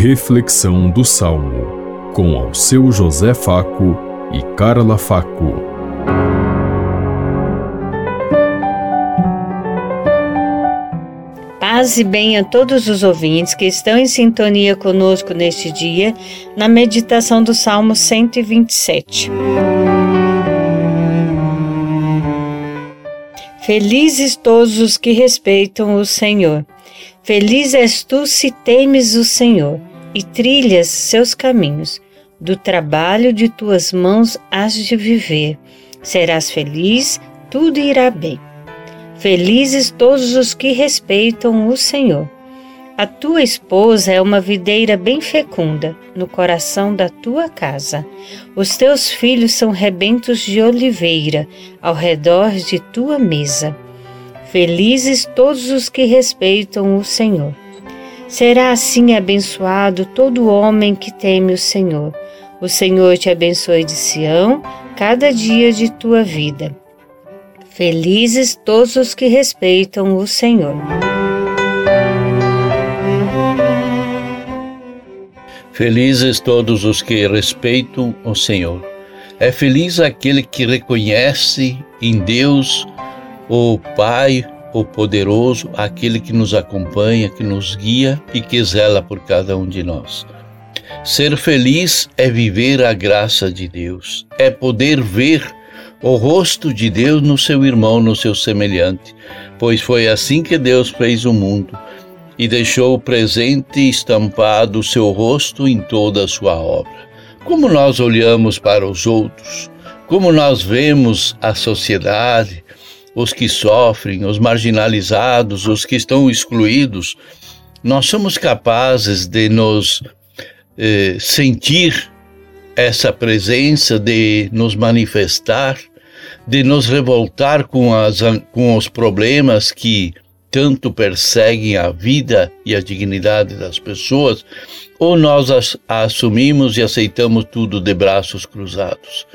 Reflexão do Salmo, com ao seu José Faco e Carla Faco. Paz e bem a todos os ouvintes que estão em sintonia conosco neste dia, na meditação do Salmo 127. Felizes todos os que respeitam o Senhor. Feliz és tu se temes o Senhor e trilhas seus caminhos. Do trabalho de tuas mãos has de viver. Serás feliz, tudo irá bem. Felizes todos os que respeitam o Senhor. A tua esposa é uma videira bem fecunda no coração da tua casa. Os teus filhos são rebentos de oliveira ao redor de tua mesa. Felizes todos os que respeitam o Senhor. Será assim abençoado todo homem que teme o Senhor. O Senhor te abençoe de Sião cada dia de tua vida. Felizes todos os que respeitam o Senhor. Felizes todos os que respeitam o Senhor. É feliz aquele que reconhece em Deus o Pai, o poderoso, aquele que nos acompanha, que nos guia e que zela por cada um de nós. Ser feliz é viver a graça de Deus, é poder ver o rosto de Deus no seu irmão, no seu semelhante, pois foi assim que Deus fez o mundo e deixou presente estampado o seu rosto em toda a sua obra. Como nós olhamos para os outros, como nós vemos a sociedade, os que sofrem, os marginalizados, os que estão excluídos, nós somos capazes de nos eh, sentir essa presença, de nos manifestar, de nos revoltar com, as, com os problemas que tanto perseguem a vida e a dignidade das pessoas, ou nós as, assumimos e aceitamos tudo de braços cruzados.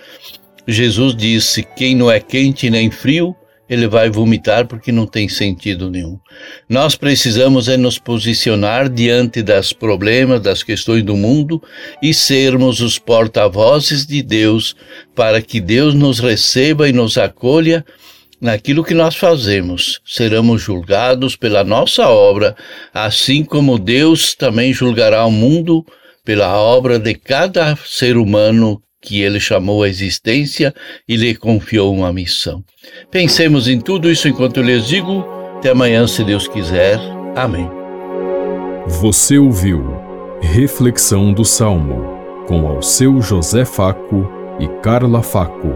Jesus disse: quem não é quente nem frio, ele vai vomitar porque não tem sentido nenhum. Nós precisamos é nos posicionar diante das problemas, das questões do mundo e sermos os porta-vozes de Deus para que Deus nos receba e nos acolha naquilo que nós fazemos, seremos julgados pela nossa obra, assim como Deus também julgará o mundo pela obra de cada ser humano que ele chamou à existência e lhe confiou uma missão. Pensemos em tudo isso enquanto eu lhes digo. Até amanhã, se Deus quiser. Amém. Você ouviu Reflexão do Salmo com ao seu José Faco e Carla Faco.